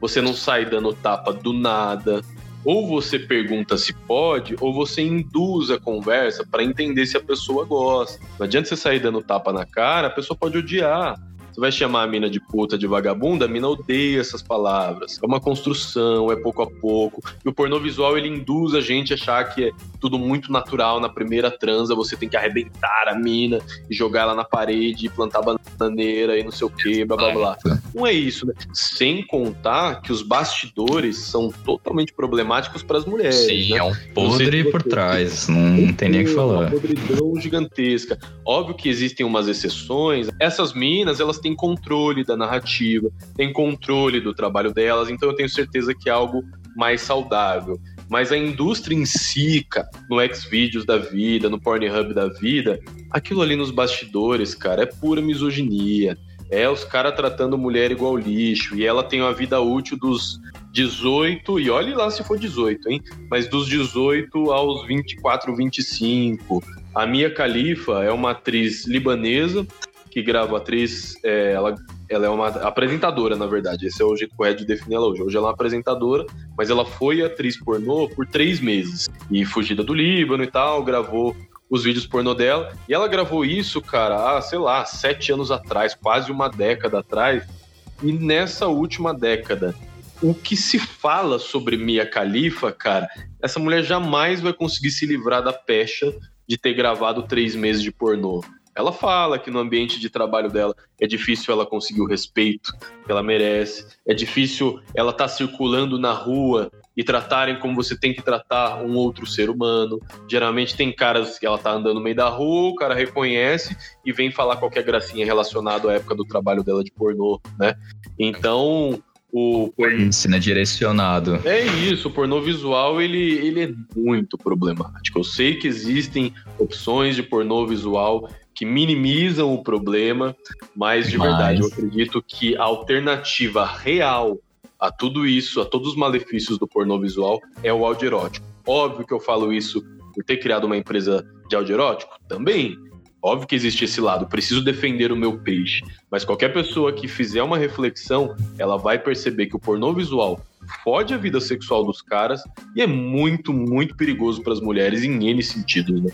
Você não sai dando tapa do nada ou você pergunta se pode, ou você induz a conversa para entender se a pessoa gosta. Não adianta você sair dando tapa na cara, a pessoa pode odiar. Você vai chamar a mina de puta, de vagabunda, a mina odeia essas palavras. É uma construção, é pouco a pouco. E o pornô visual, ele induz a gente a achar que é tudo muito natural. Na primeira transa, você tem que arrebentar a mina e jogar ela na parede, e plantar bananeira e não sei o que, blá blá blá. Não é isso, né? Sem contar que os bastidores são totalmente problemáticos para as mulheres. Sim, né? é um podre por trás, não tem nem o que falar. Uma podridão gigantesca. Óbvio que existem umas exceções. Essas minas, elas têm controle da narrativa, têm controle do trabalho delas, então eu tenho certeza que é algo mais saudável. Mas a indústria em si, cara, no Xvideos da vida, no Pornhub da vida, aquilo ali nos bastidores, cara, é pura misoginia. É os caras tratando mulher igual lixo. E ela tem uma vida útil dos 18, e olhe lá se for 18, hein? Mas dos 18 aos 24, 25. A Mia Khalifa é uma atriz libanesa que grava atriz, é, ela, ela é uma apresentadora, na verdade. Esse é o jeito correto de definir ela hoje. Hoje ela é uma apresentadora, mas ela foi atriz pornô por três meses. E fugida do Líbano e tal, gravou os vídeos pornô dela. E ela gravou isso, cara, há, sei lá, sete anos atrás, quase uma década atrás. E nessa última década, o que se fala sobre Mia Khalifa, cara, essa mulher jamais vai conseguir se livrar da pecha de ter gravado três meses de pornô Ela fala que no ambiente de trabalho dela é difícil ela conseguir o respeito que ela merece, é difícil ela estar tá circulando na rua e tratarem como você tem que tratar um outro ser humano. Geralmente tem caras que ela tá andando no meio da rua, o cara reconhece e vem falar qualquer gracinha relacionado à época do trabalho dela de pornô, né? Então, o ensina direcionado. É isso, o pornô visual ele, ele é muito problemático. Eu sei que existem opções de pornô visual que minimizam o problema, mas de mas... verdade eu acredito que a alternativa real a tudo isso, a todos os malefícios do pornô visual, é o áudio erótico. Óbvio que eu falo isso por ter criado uma empresa de áudio erótico? Também. Óbvio que existe esse lado, preciso defender o meu peixe. Mas qualquer pessoa que fizer uma reflexão, ela vai perceber que o pornô visual fode a vida sexual dos caras e é muito, muito perigoso para as mulheres em N sentidos, né?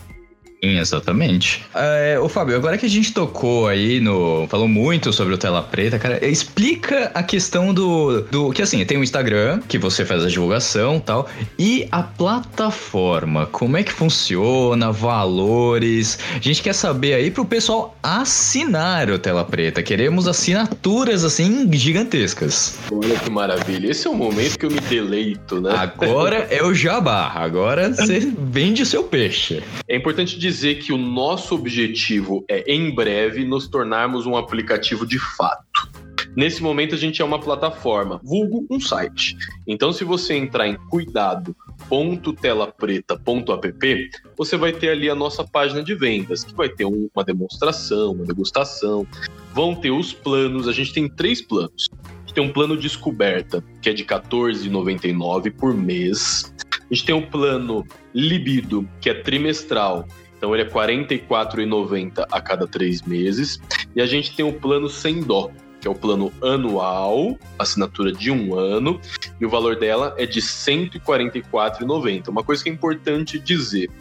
Exatamente. É, ô Fábio, agora que a gente tocou aí no. falou muito sobre o tela preta, cara, explica a questão do. do que assim, tem o Instagram, que você faz a divulgação tal, e a plataforma, como é que funciona, valores. A gente quer saber aí pro pessoal assinar o tela preta. Queremos assinaturas assim gigantescas. Olha que maravilha. Esse é o momento que eu me deleito, né? Agora é o jabá. Agora você vende o seu peixe. É importante dizer dizer que o nosso objetivo é, em breve, nos tornarmos um aplicativo de fato. Nesse momento, a gente é uma plataforma, vulgo um site. Então, se você entrar em cuidado.telapreta.app, você vai ter ali a nossa página de vendas, que vai ter uma demonstração, uma degustação, vão ter os planos. A gente tem três planos. Tem um plano descoberta, que é de R$14,99 por mês. A gente tem o um plano libido, que é trimestral, então ele é R$ 44,90 a cada três meses. E a gente tem o plano sem dó, que é o plano anual, assinatura de um ano, e o valor dela é de R$ 144,90. Uma coisa que é importante dizer: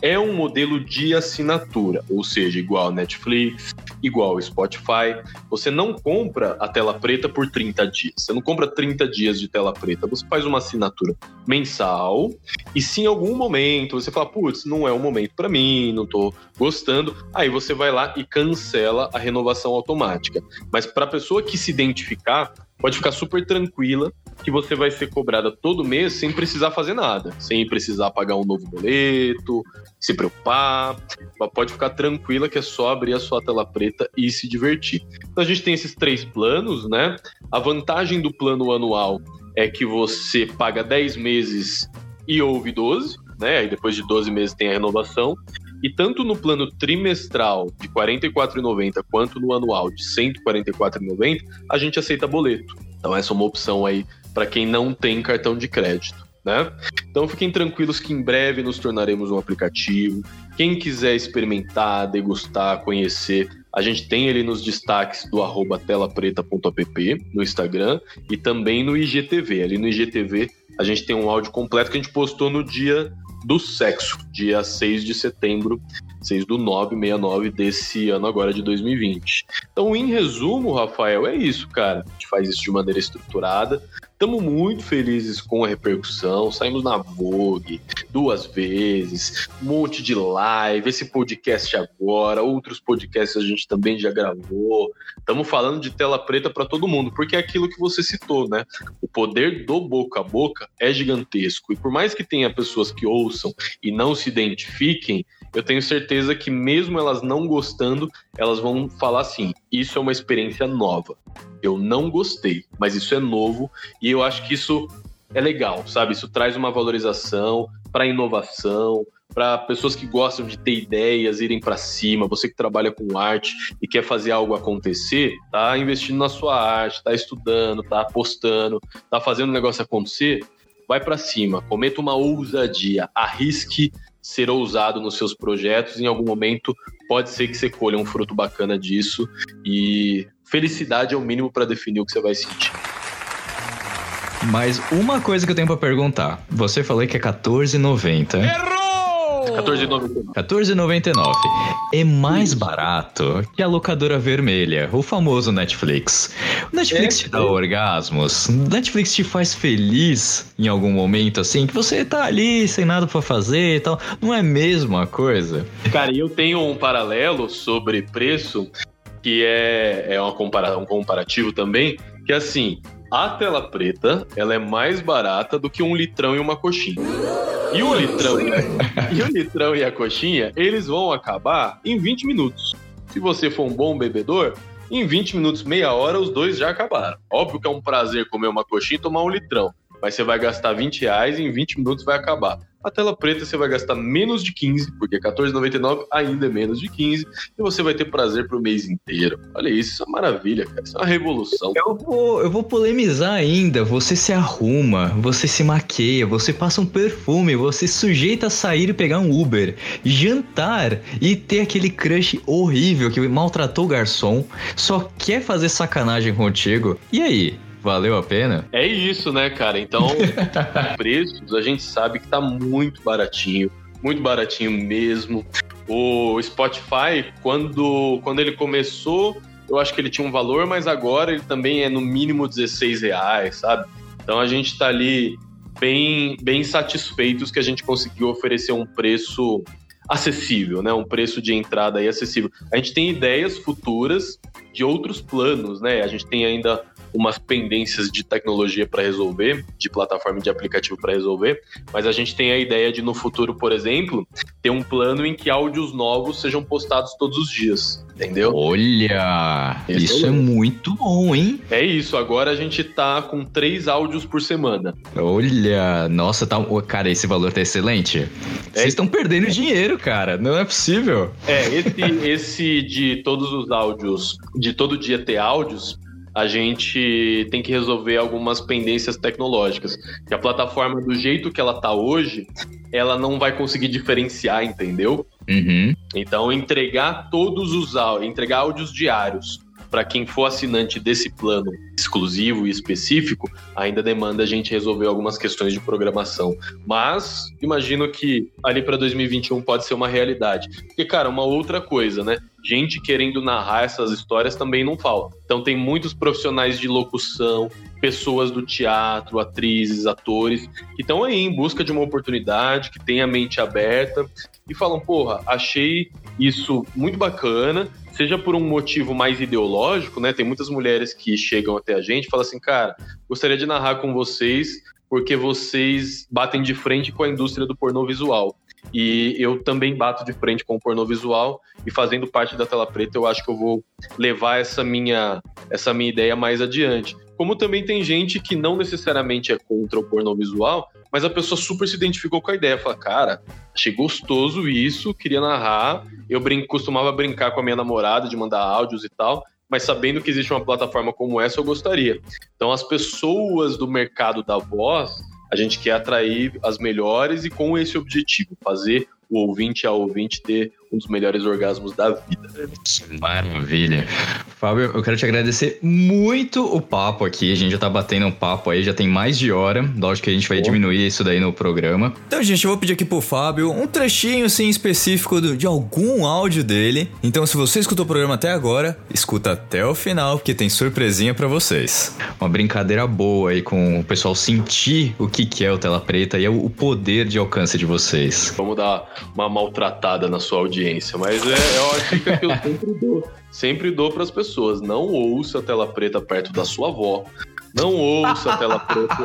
é um modelo de assinatura, ou seja, igual Netflix, igual ao Spotify. Você não compra a tela preta por 30 dias. Você não compra 30 dias de tela preta. Você faz uma assinatura mensal e se em algum momento você fala, putz, não é o momento para mim, não tô gostando, aí você vai lá e cancela a renovação automática. Mas para a pessoa que se identificar, pode ficar super tranquila que você vai ser cobrada todo mês sem precisar fazer nada, sem precisar pagar um novo boleto, se preocupar. Pode ficar tranquila que é só abrir a sua tela preta e se divertir. Então a gente tem esses três planos, né? A vantagem do plano anual é que você paga 10 meses e ouve 12, né? Aí depois de 12 meses tem a renovação. E tanto no plano trimestral de R$ 44,90 quanto no anual de R$ 144,90, a gente aceita boleto. Então essa é uma opção aí para quem não tem cartão de crédito. Né? Então fiquem tranquilos que em breve nos tornaremos um aplicativo. Quem quiser experimentar, degustar, conhecer, a gente tem ele nos destaques do arroba telapreta.app no Instagram e também no IGTV. Ali no IGTV a gente tem um áudio completo que a gente postou no dia do sexo, dia 6 de setembro, 6 do 969 desse ano agora de 2020. Então, em resumo, Rafael, é isso, cara. A gente faz isso de maneira estruturada. Estamos muito felizes com a repercussão. Saímos na Vogue duas vezes, um monte de live, esse podcast agora, outros podcasts a gente também já gravou. Estamos falando de tela preta para todo mundo, porque é aquilo que você citou, né? O poder do boca a boca é gigantesco. E por mais que tenha pessoas que ouçam e não se identifiquem, eu tenho certeza que mesmo elas não gostando, elas vão falar assim: isso é uma experiência nova. Eu não gostei, mas isso é novo e eu acho que isso é legal, sabe? Isso traz uma valorização para inovação, para pessoas que gostam de ter ideias, irem para cima, você que trabalha com arte e quer fazer algo acontecer, tá investindo na sua arte, tá estudando, tá apostando, tá fazendo o negócio acontecer, vai para cima, cometa uma ousadia, arrisque ser ousado nos seus projetos. Em algum momento pode ser que você colha um fruto bacana disso e felicidade é o mínimo para definir o que você vai sentir. Mas uma coisa que eu tenho para perguntar. Você falou que é 14,90. Errou! 14,99. 14,99. É mais barato que a locadora vermelha, o famoso Netflix. O Netflix É, te dá é. orgasmos. O Netflix te faz feliz em algum momento, assim, que você tá ali sem nada pra fazer e tal. Não é a mesma coisa? Cara, e eu tenho um paralelo sobre preço, que é, é uma compara um comparativo também, que é assim, a tela preta, ela é mais barata do que um litrão e uma coxinha. E o litrão, e a- o litrão e a coxinha, eles vão acabar em 20 minutos. Se você for um bom bebedor, em 20 minutos, meia hora, os dois já acabaram. Óbvio que é um prazer comer uma coxinha e tomar um litrão. Mas você vai gastar 20 reais e em 20 minutos vai acabar. A tela preta você vai gastar menos de 15, porque R$14,99 ainda é menos de 15, e você vai ter prazer pro mês inteiro. Olha isso, isso é uma maravilha, cara. Isso é uma revolução. Eu vou, eu vou polemizar ainda. Você se arruma, você se maqueia, você passa um perfume, você sujeita a sair e pegar um Uber, jantar e ter aquele crush horrível que maltratou o garçom, só quer fazer sacanagem contigo. E aí? Valeu a pena? É isso, né, cara? Então, preços, a gente sabe que tá muito baratinho, muito baratinho mesmo. O Spotify, quando, quando ele começou, eu acho que ele tinha um valor, mas agora ele também é no mínimo 16 reais, sabe? Então a gente tá ali bem, bem satisfeitos que a gente conseguiu oferecer um preço acessível, né? Um preço de entrada aí acessível. A gente tem ideias futuras de outros planos, né? A gente tem ainda umas pendências de tecnologia para resolver, de plataforma e de aplicativo para resolver, mas a gente tem a ideia de no futuro, por exemplo, ter um plano em que áudios novos sejam postados todos os dias, entendeu? Olha, Esse isso é é muito bom, hein? É isso, agora a gente tá com três áudios por semana. Olha, nossa, tá. Cara, esse valor tá excelente. Vocês estão perdendo dinheiro, cara. Não é possível. É, esse, esse de todos os áudios, de todo dia ter áudios, a gente tem que resolver algumas pendências tecnológicas. Que a plataforma, do jeito que ela tá hoje, ela não vai conseguir diferenciar, entendeu? Uhum. Então, entregar todos os áudios, entregar áudios diários para quem for assinante desse plano exclusivo e específico, ainda demanda a gente resolver algumas questões de programação. Mas imagino que ali para 2021 pode ser uma realidade. Porque, cara, uma outra coisa, né? Gente querendo narrar essas histórias também não falta. Então, tem muitos profissionais de locução, pessoas do teatro, atrizes, atores, que estão aí em busca de uma oportunidade, que têm a mente aberta e falam: porra, achei isso muito bacana, seja por um motivo mais ideológico, né? Tem muitas mulheres que chegam até a gente e falam assim: cara, gostaria de narrar com vocês porque vocês batem de frente com a indústria do pornô visual. E eu também bato de frente com o pornô visual e fazendo parte da tela preta, eu acho que eu vou levar essa minha essa minha ideia mais adiante. Como também tem gente que não necessariamente é contra o pornô visual, mas a pessoa super se identificou com a ideia. Fala, cara, achei gostoso isso, queria narrar. Eu brin costumava brincar com a minha namorada de mandar áudios e tal, mas sabendo que existe uma plataforma como essa, eu gostaria. Então, as pessoas do mercado da voz, a gente quer atrair as melhores e com esse objetivo, fazer o ouvinte a ouvinte ter um dos melhores orgasmos da vida. Maravilha. Fábio, eu quero te agradecer muito o papo aqui. A gente já tá batendo um papo aí, já tem mais de hora. Lógico que a gente vai diminuir isso daí no programa. Então, gente, eu vou pedir aqui pro Fábio um trechinho assim específico do- de algum áudio dele. Então, se você escutou o programa até agora, escuta até o final, porque tem surpresinha pra vocês. Uma brincadeira boa aí com o pessoal sentir o que, que é o Tela Preta e o poder de alcance de vocês. Vamos dar uma maltratada na sua audiência, mas é, é uma dica que eu sempre dou. Sempre dou para as pessoas. Não ouça a tela preta perto da sua avó. Não ouça a tela preta.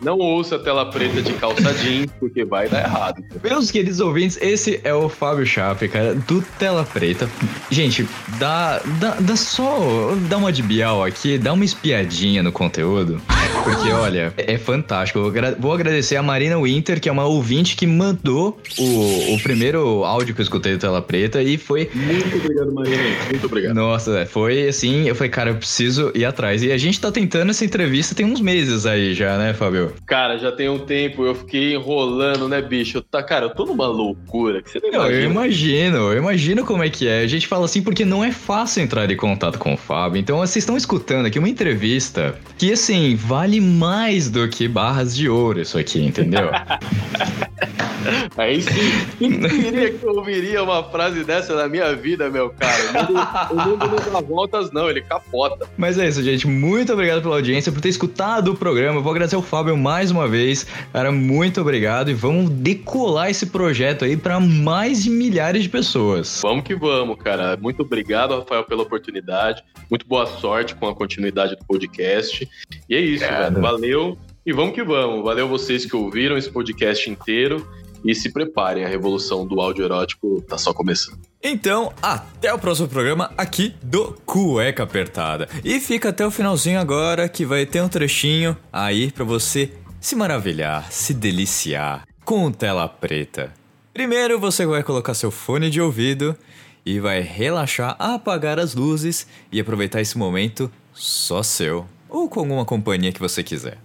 Não ouça a tela preta de calça jeans, porque vai dar errado. Meus queridos ouvintes, esse é o Fábio Chape, cara, do Tela Preta. Gente, dá, dá, dá só. Dá uma de Bial aqui, dá uma espiadinha no conteúdo. Porque, olha, é fantástico. Vou agradecer a Marina Winter, que é uma ouvinte que mandou o, o primeiro áudio que eu escutei do Tela Preta e foi Muito obrigado, Marina. Muito obrigado. Nossa, é, foi assim, eu falei, cara, eu preciso ir atrás. E a gente tá tentando essa entrevista tem uns meses aí já, né, Fábio? Cara, já tem um tempo, eu fiquei enrolando, né, bicho? Tá, cara, eu tô numa loucura que você não Não, eu imagina. imagino, eu imagino como é que é. A gente fala assim porque não é fácil entrar em contato com o Fábio. Então, vocês estão escutando aqui uma entrevista que, assim, vale mais do que barras de ouro isso aqui, entendeu? Aí sim, quem diria que eu ouviria uma frase dessa na minha vida, meu cara? O mundo, o mundo não dá voltas, não, ele capota. Mas é isso, gente. Muito obrigado pela audiência, por ter escutado o programa. Eu vou agradecer ao Fábio mais uma vez. Cara, muito obrigado. E vamos decolar esse projeto aí para mais de milhares de pessoas. Vamos que vamos, cara. Muito obrigado, Rafael, pela oportunidade. Muito boa sorte com a continuidade do podcast. E é isso, velho. Valeu. E vamos que vamos. Valeu vocês que ouviram esse podcast inteiro. E se preparem, a revolução do áudio erótico tá só começando. Então, até o próximo programa aqui do Cueca Apertada. E fica até o finalzinho agora que vai ter um trechinho aí pra você se maravilhar, se deliciar com tela preta. Primeiro você vai colocar seu fone de ouvido e vai relaxar, apagar as luzes e aproveitar esse momento só seu ou com alguma companhia que você quiser.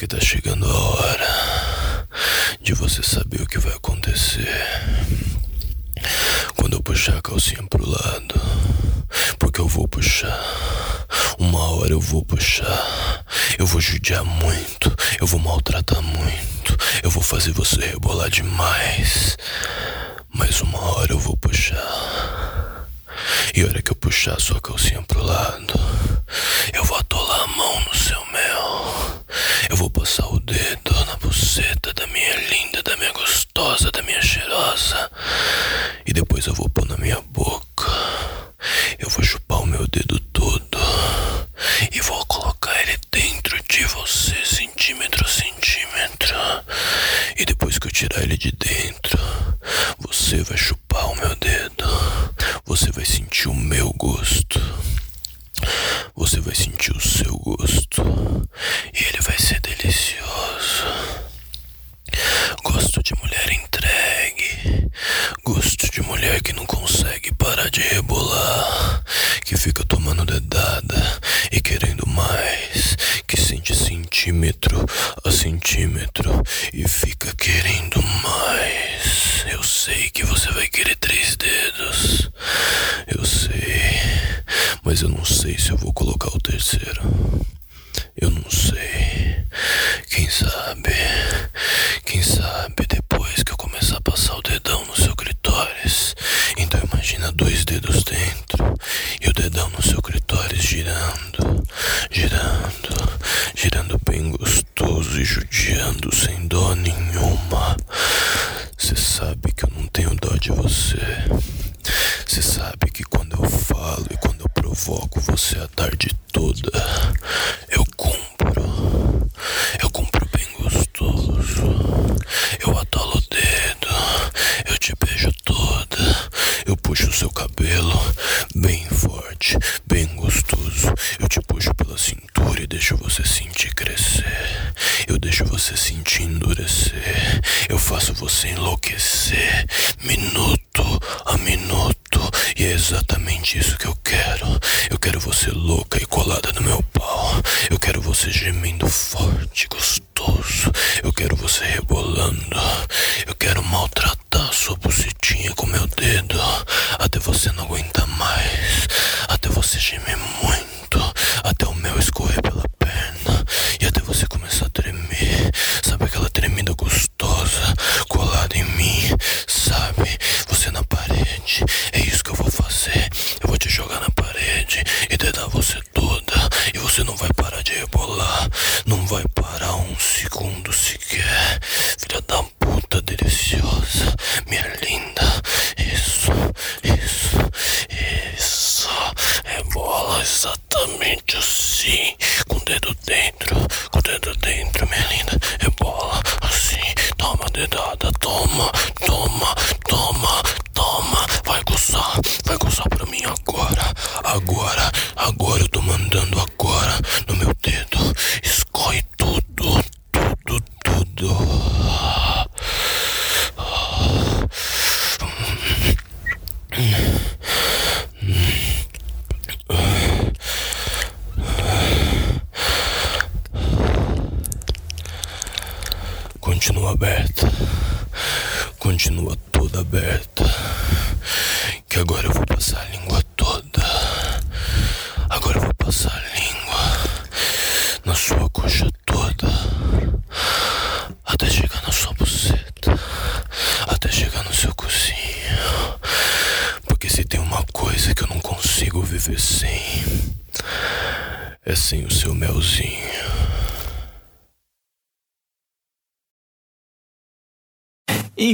Porque tá chegando a hora de você saber o que vai acontecer. Quando eu puxar a calcinha pro lado. Porque eu vou puxar. Uma hora eu vou puxar. Eu vou judiar muito. Eu vou maltratar muito. Eu vou fazer você rebolar demais. Mas uma hora eu vou puxar. E a hora que eu puxar sua calcinha pro lado, eu vou atolar a mão no seu mel. Eu vou passar o dedo na buceta da minha linda, da minha gostosa, da minha cheirosa. E depois eu vou pôr na minha boca. Eu vou chupar o meu dedo todo. E vou colocar ele dentro de você, centímetro a centímetro. E depois que eu tirar ele de dentro, você vai chupar o meu dedo. Você vai sentir o meu gosto. Você vai sentir o seu gosto. E ele vai ser delicioso. Gosto de mulher entregue. Gosto de mulher que não consegue parar de rebolar. Que fica tomando dedada e querendo mais. Que sente centímetro a centímetro e fica querendo mais. Eu sei que você vai querer três dedos. Eu sei. Mas eu não sei se eu vou colocar o terceiro. Eu não sei. Quem sabe? Puta deliciosa. Minha linda. Isso, isso, isso. Rebola exatamente assim. Com o dedo dentro. Com o dedo dentro, minha linda. Rebola assim. Toma dedada. Toma, toma, toma, toma. Vai gozar. Vai gozar pra mim agora. Agora, agora eu tô mandando agora no meu dedo. Escorre tudo, tudo, tudo. continua toda aberta. Que agora eu vou passar a língua toda. Agora eu vou passar a língua na sua coxa toda. Até chegar na sua buceta. Até chegar no seu cozinho. Porque se tem uma coisa que eu não consigo viver sem, é sem o seu melzinho.